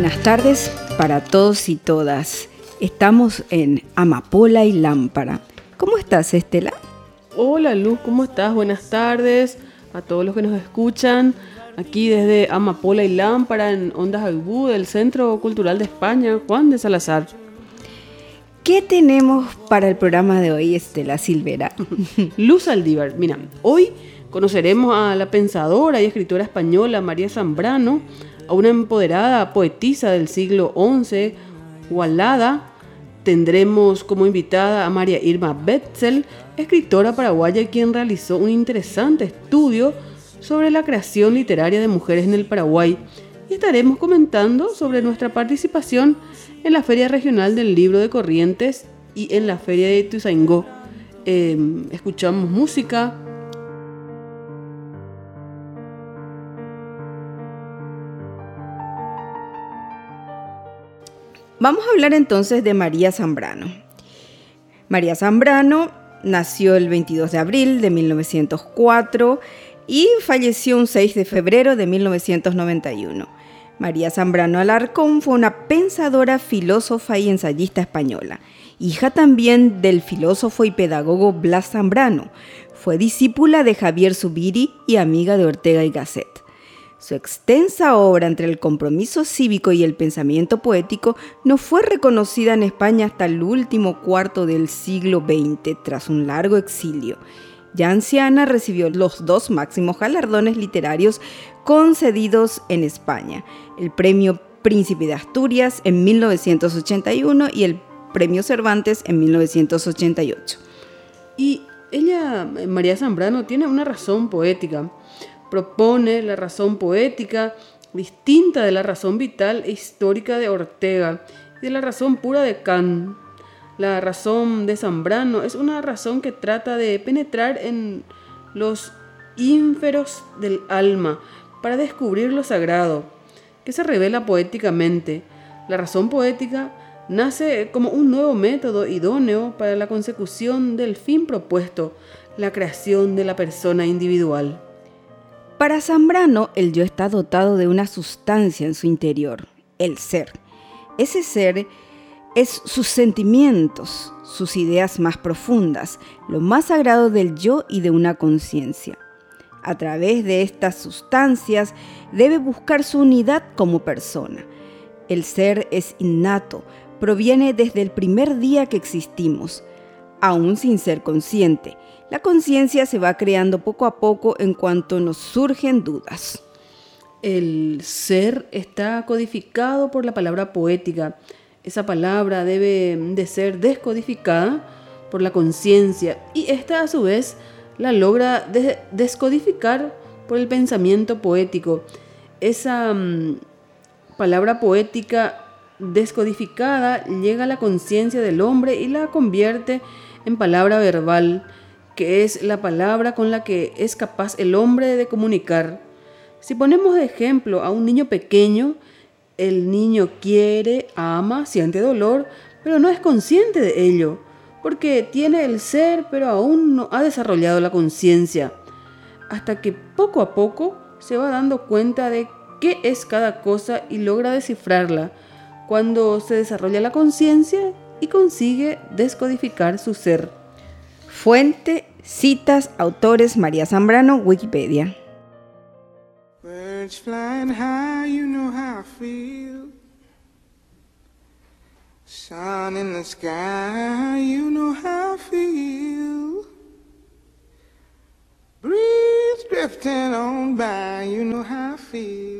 buenas tardes para todos y todas. Estamos en Amapola y Lámpara. ¿Cómo estás, Estela? Hola, Luz, ¿cómo estás? Buenas tardes a todos los que nos escuchan. Aquí desde Amapola y Lámpara en Ondas Agbú del Centro Cultural de España, Juan de Salazar. ¿Qué tenemos para el programa de hoy, Estela Silvera? Luz Aldívar, mira, hoy conoceremos a la pensadora y escritora española María Zambrano, a una empoderada poetisa del siglo XI, Walada. Tendremos como invitada a María Irma Betzel, escritora paraguaya quien realizó un interesante estudio sobre la creación literaria de mujeres en el Paraguay. Y estaremos comentando sobre nuestra participación en la Feria Regional del Libro de Corrientes y en la Feria de Tuzaingó. Em, escuchamos música, Vamos a hablar entonces de María Zambrano. María Zambrano nació el 22 de abril de 1904 y falleció un 6 de febrero de 1991. María Zambrano Alarcón fue una pensadora, filósofa y ensayista española, hija también del filósofo y pedagogo Blas Zambrano. Fue discípula de Javier Zubiri y amiga de Ortega y Gasset. Su extensa obra entre el compromiso cívico y el pensamiento poético no fue reconocida en España hasta el último cuarto del siglo XX, tras un largo exilio. Ya anciana recibió los dos máximos galardones literarios concedidos en España, el Premio Príncipe de Asturias en 1981 y el Premio Cervantes en 1988. Y ella, María Zambrano, tiene una razón poética propone la razón poética distinta de la razón vital e histórica de Ortega y de la razón pura de Kant. La razón de Zambrano es una razón que trata de penetrar en los ínferos del alma para descubrir lo sagrado, que se revela poéticamente. La razón poética nace como un nuevo método idóneo para la consecución del fin propuesto, la creación de la persona individual. Para Zambrano, el yo está dotado de una sustancia en su interior, el ser. Ese ser es sus sentimientos, sus ideas más profundas, lo más sagrado del yo y de una conciencia. A través de estas sustancias debe buscar su unidad como persona. El ser es innato, proviene desde el primer día que existimos, aún sin ser consciente, la conciencia se va creando poco a poco en cuanto nos surgen dudas. El ser está codificado por la palabra poética. Esa palabra debe de ser descodificada por la conciencia y esta a su vez la logra descodificar por el pensamiento poético. Esa mm, palabra poética descodificada llega a la conciencia del hombre y la convierte en palabra verbal que es la palabra con la que es capaz el hombre de comunicar. Si ponemos de ejemplo a un niño pequeño, el niño quiere, ama, siente dolor, pero no es consciente de ello, porque tiene el ser, pero aún no ha desarrollado la conciencia, hasta que poco a poco se va dando cuenta de qué es cada cosa y logra descifrarla, cuando se desarrolla la conciencia y consigue descodificar su ser. Fuente Citas, autores, María Zambrano, Wikipedia. Birds flying high, you know how I feel. Sun in the sky, you know how I feel. Breeze drifting on by, you know how I feel.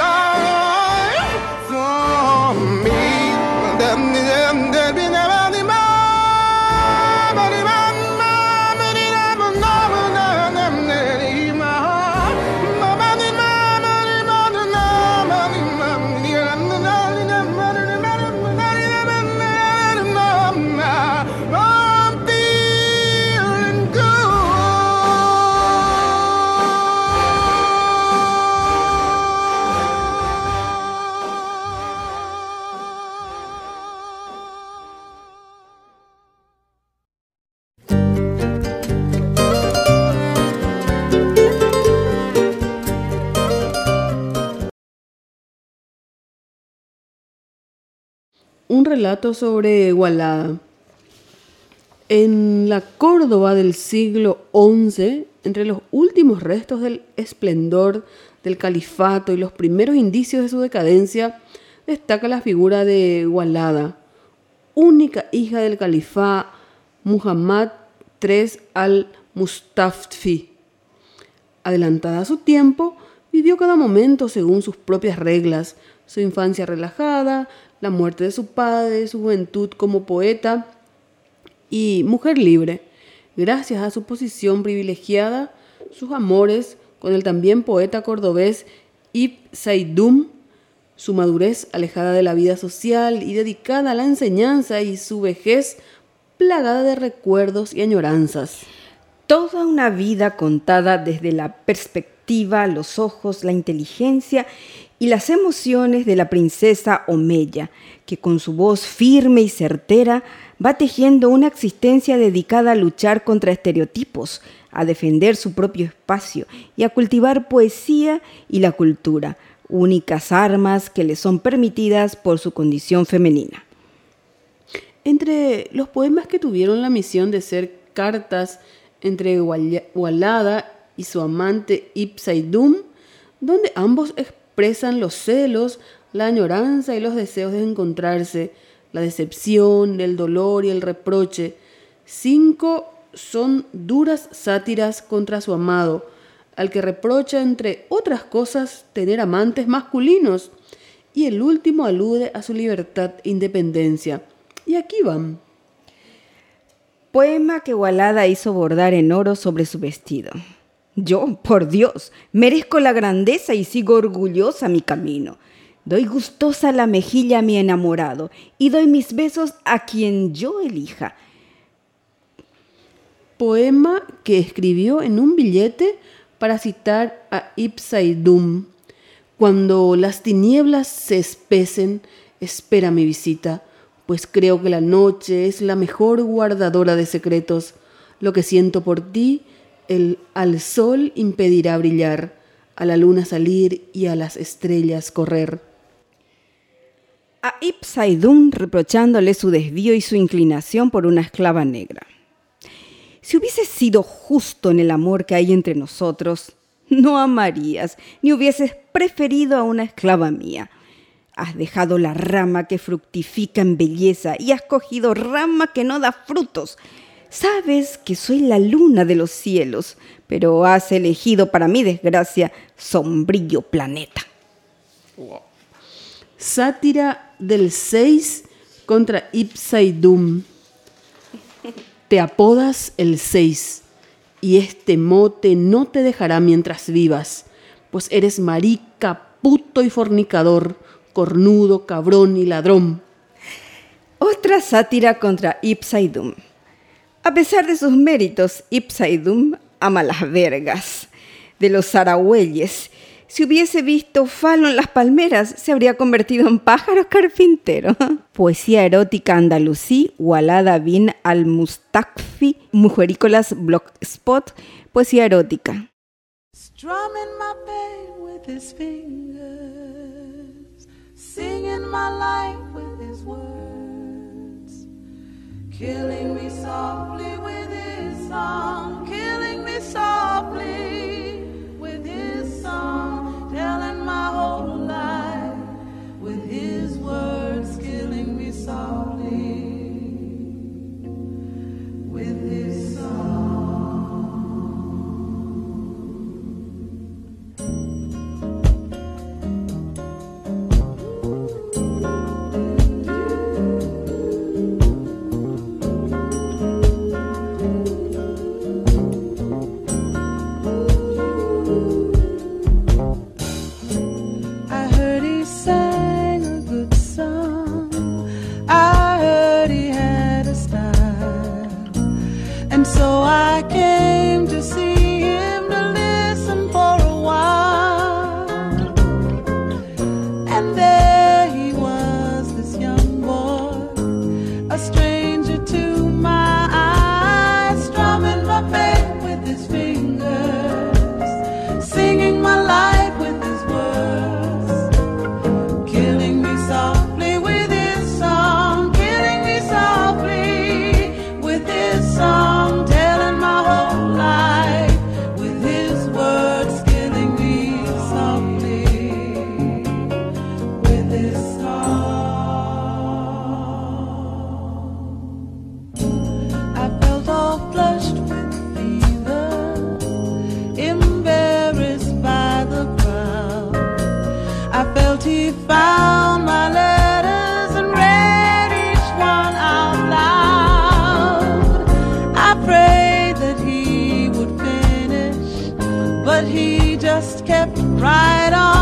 Un relato sobre Gualada. En la Córdoba del siglo XI, entre los últimos restos del esplendor del califato y los primeros indicios de su decadencia, destaca la figura de Gualada, única hija del califa Muhammad III al-Mustafi. Adelantada a su tiempo, vivió cada momento según sus propias reglas, su infancia relajada, la muerte de su padre, su juventud como poeta y mujer libre. Gracias a su posición privilegiada, sus amores con el también poeta cordobés Ibn Saidum, su madurez alejada de la vida social y dedicada a la enseñanza y su vejez plagada de recuerdos y añoranzas. Toda una vida contada desde la perspectiva, los ojos, la inteligencia y las emociones de la princesa Omeya, que con su voz firme y certera va tejiendo una existencia dedicada a luchar contra estereotipos, a defender su propio espacio y a cultivar poesía y la cultura, únicas armas que le son permitidas por su condición femenina. Entre los poemas que tuvieron la misión de ser cartas entre Walada y su amante Ibn Saidum, donde ambos los celos, la añoranza y los deseos de encontrarse, la decepción, el dolor y el reproche. Cinco son duras sátiras contra su amado, al que reprocha, entre otras cosas, tener amantes masculinos, y el último alude a su libertad e independencia. Y aquí van. Poema que Walada hizo bordar en oro sobre su vestido. Yo, por Dios, merezco la grandeza y sigo orgullosa mi camino. Doy gustosa la mejilla a mi enamorado y doy mis besos a quien yo elija. Poema que escribió en un billete para citar a Ibn Saidum. Cuando las tinieblas se espesen, espera mi visita, pues creo que la noche es la mejor guardadora de secretos. Lo que siento por ti, el al sol impedirá brillar, a la luna salir y a las estrellas correr. A Ibn Saidum reprochándole su desvío y su inclinación por una esclava negra. Si hubieses sido justo en el amor que hay entre nosotros, no amarías, ni hubieses preferido a una esclava mía. Has dejado la rama que fructifica en belleza y has cogido rama que no da frutos. Sabes que soy la luna de los cielos, pero has elegido para mi desgracia sombrío planeta. Sátira del 6 contra Ipsaidum. Te apodas el 6 y este mote no te dejará mientras vivas, pues eres marica, puto y fornicador, cornudo, cabrón y ladrón. Otra sátira contra Ipsaidum. A pesar de sus méritos, Ipsaidum ama las vergas de los zaragüeyes. Si hubiese visto falo en las palmeras, se habría convertido en pájaro carpintero. Poesía erótica andalusí, Walada bin al-Mustakfi, Mujerícolas Blogspot, poesía erótica. Strumming my pain with his fingers, singing my life with his words, killing me softly with his song, killing me softly but he just kept right on,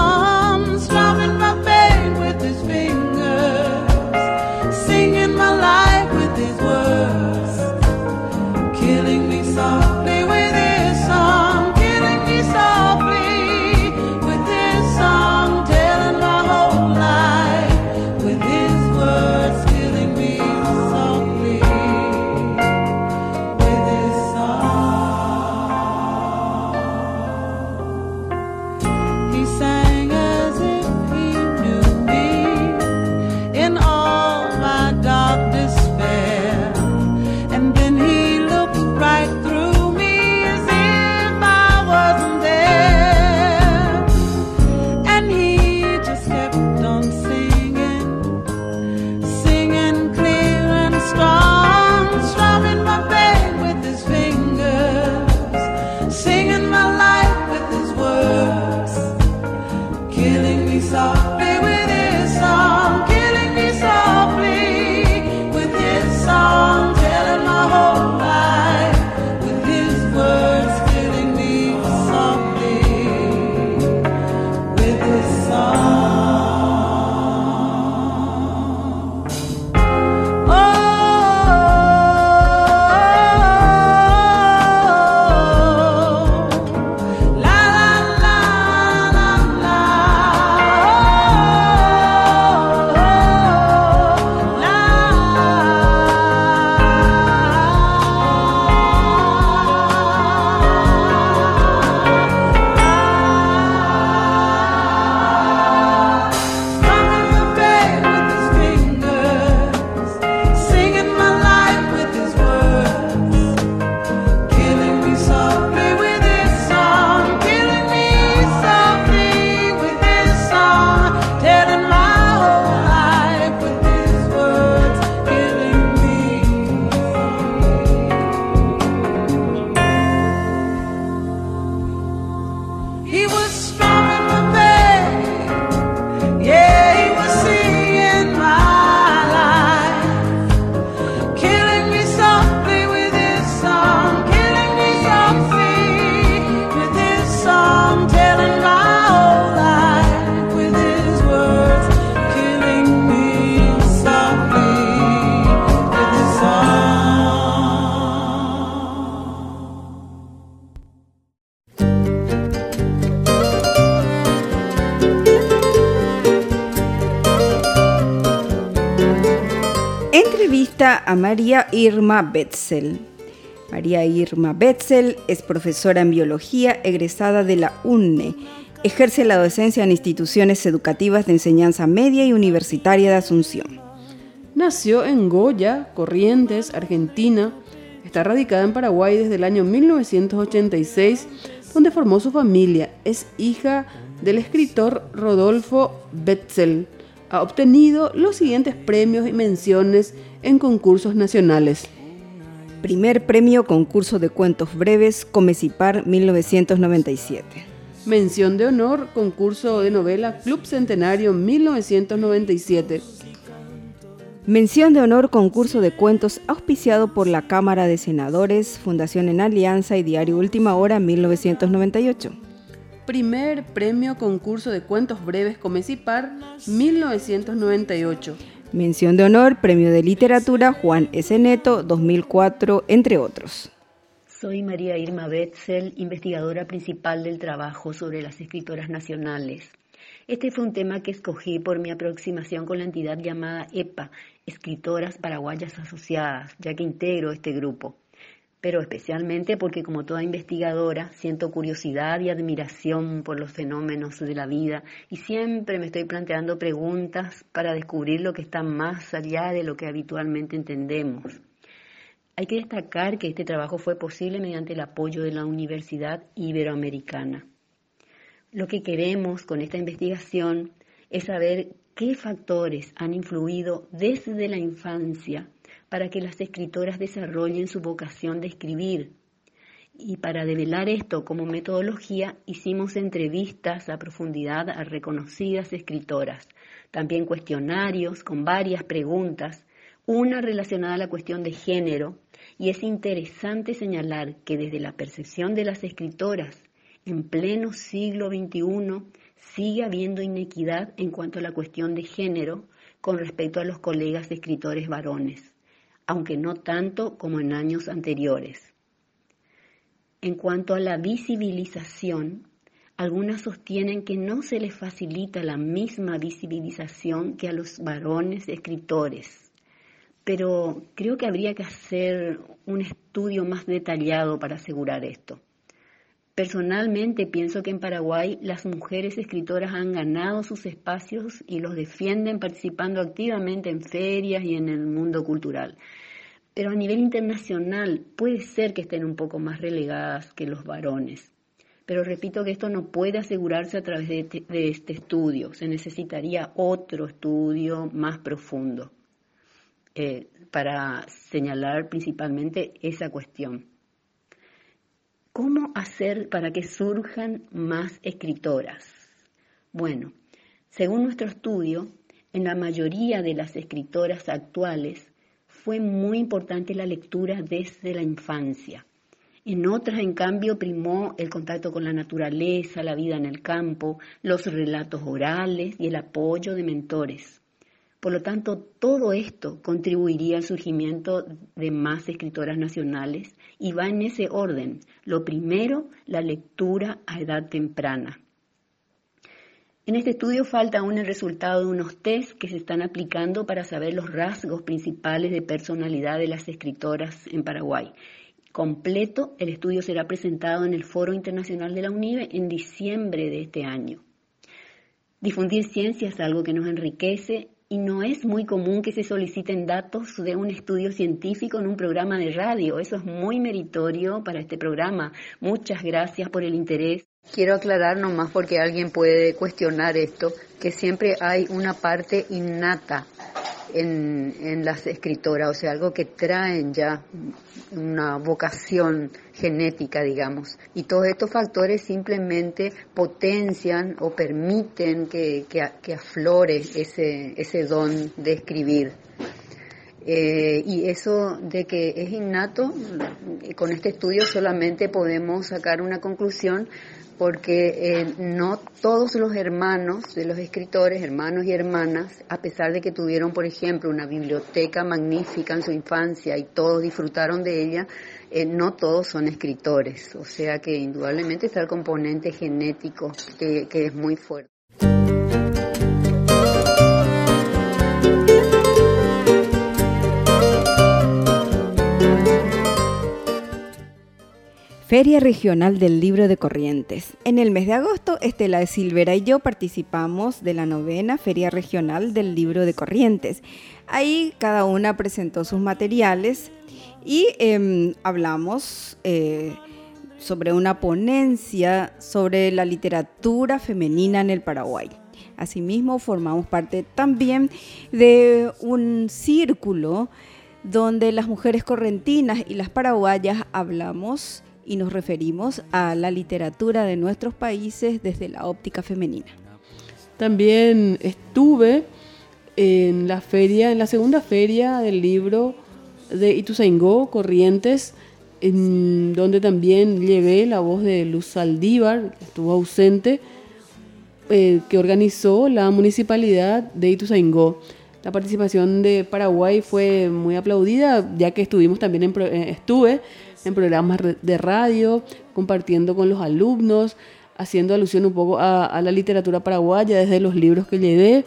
a María Irma Betzel. María Irma Betzel es profesora en biología egresada de la UNE. Ejerce la docencia en instituciones educativas de enseñanza media y universitaria de Asunción. Nació en Goya, Corrientes, Argentina. Está radicada en Paraguay desde el año 1986, donde formó su familia. Es hija del escritor Rodolfo Betzel. Ha obtenido los siguientes premios y menciones en concursos nacionales. Primer premio concurso de cuentos breves Comecipar 1997. Mención de honor, concurso de novela Club Centenario 1997. Mención de honor concurso de cuentos auspiciado por la Cámara de Senadores, Fundación en Alianza y Diario Última Hora 1998. Primer premio concurso de cuentos breves Comecipar 1998. Mención de honor, Premio de Literatura Juan S. Neto 2004, entre otros. Soy María Irma Betzel, investigadora principal del trabajo sobre las escritoras nacionales. Este fue un tema que escogí por mi aproximación con la entidad llamada EPA, Escritoras Paraguayas Asociadas, ya que integro este grupo pero especialmente porque como toda investigadora siento curiosidad y admiración por los fenómenos de la vida y siempre me estoy planteando preguntas para descubrir lo que está más allá de lo que habitualmente entendemos. Hay que destacar que este trabajo fue posible mediante el apoyo de la Universidad Iberoamericana. Lo que queremos con esta investigación es saber qué factores han influido desde la infancia para que las escritoras desarrollen su vocación de escribir. Y para develar esto como metodología hicimos entrevistas a profundidad a reconocidas escritoras, también cuestionarios con varias preguntas, una relacionada a la cuestión de género, y es interesante señalar que desde la percepción de las escritoras, en pleno siglo XXI, sigue habiendo inequidad en cuanto a la cuestión de género con respecto a los colegas escritores varones aunque no tanto como en años anteriores. En cuanto a la visibilización, algunas sostienen que no se les facilita la misma visibilización que a los varones escritores, pero creo que habría que hacer un estudio más detallado para asegurar esto. Personalmente pienso que en Paraguay las mujeres escritoras han ganado sus espacios y los defienden participando activamente en ferias y en el mundo cultural. Pero a nivel internacional puede ser que estén un poco más relegadas que los varones. Pero repito que esto no puede asegurarse a través de, este estudio. Se necesitaría otro estudio más profundo eh, para señalar principalmente esa cuestión. ¿Cómo hacer para que surjan más escritoras? Bueno, según nuestro estudio, en la mayoría de las escritoras actuales fue muy importante la lectura desde la infancia. En otras, en cambio, primó el contacto con la naturaleza, la vida en el campo, los relatos orales y el apoyo de mentores. Por lo tanto, todo esto contribuiría al surgimiento de más escritoras nacionales y va en ese orden. Lo primero, la lectura a edad temprana. En este estudio falta aún el resultado de unos test que se están aplicando para saber los rasgos principales de personalidad de las escritoras en Paraguay. Completo, el estudio será presentado en el Foro Internacional de la UNIBE en diciembre de este año. Difundir ciencia es algo que nos enriquece y no es muy común que se soliciten datos de un estudio científico en un programa de radio. Eso es muy meritorio para este programa. Muchas gracias por el interés. Quiero aclarar nomás porque alguien puede cuestionar esto, que siempre hay una parte innata en, en, las escritoras, o sea, algo que traen ya una vocación genética, digamos. Y todos estos factores simplemente potencian o permiten que, que, aflore ese, ese don de escribir. Eh, y eso de que es innato, con este estudio solamente podemos sacar una conclusión porque eh, no todos los hermanos de los escritores, hermanos y hermanas, a pesar de que tuvieron, por ejemplo, una biblioteca magnífica en su infancia y todos disfrutaron de ella, eh, no todos son escritores. O sea que indudablemente está el componente genético que es muy fuerte. Feria Regional del Libro de Corrientes. En el mes de agosto, Estela de Silvera y yo participamos de la novena Feria Regional del Libro de Corrientes. Ahí cada una presentó sus materiales y em, hablamos eh, sobre una ponencia sobre la literatura femenina en el Paraguay. Asimismo, formamos parte también de un círculo donde las mujeres correntinas y las paraguayas hablamos y nos referimos a la literatura de nuestros países desde la óptica femenina. También estuve en la feria, en la segunda feria del libro de Ituzaingó, Corrientes, en donde también llevé la voz de Luz Saldívar, que estuvo ausente, eh, que organizó la municipalidad de Ituzaingó. La participación de Paraguay fue muy aplaudida, ya que estuvimos también en, eh, estuve en programas de radio, compartiendo con los alumnos, haciendo alusión un poco a, la literatura paraguaya desde los libros que llevé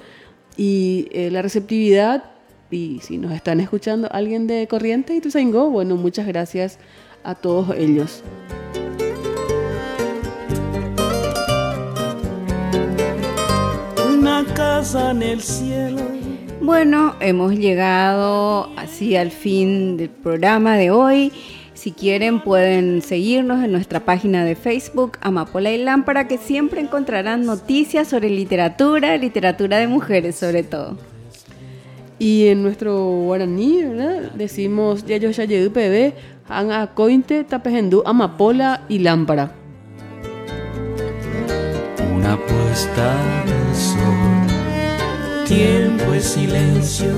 y eh, la receptividad. Y si nos están escuchando alguien de Corriente y Tuzaingó, bueno, muchas gracias a todos ellos. Una casa en el cielo. Bueno, hemos llegado así al fin del programa de hoy. Si quieren pueden seguirnos en nuestra página de Facebook Amapola y Lámpara que siempre encontrarán noticias sobre literatura, literatura de mujeres sobre todo. Y en nuestro guaraní, ¿verdad? Decimos ya yo ya llegué PB, han a cointe tapejendu amapola y lámpara. Una puesta de sol, tiempo es silencio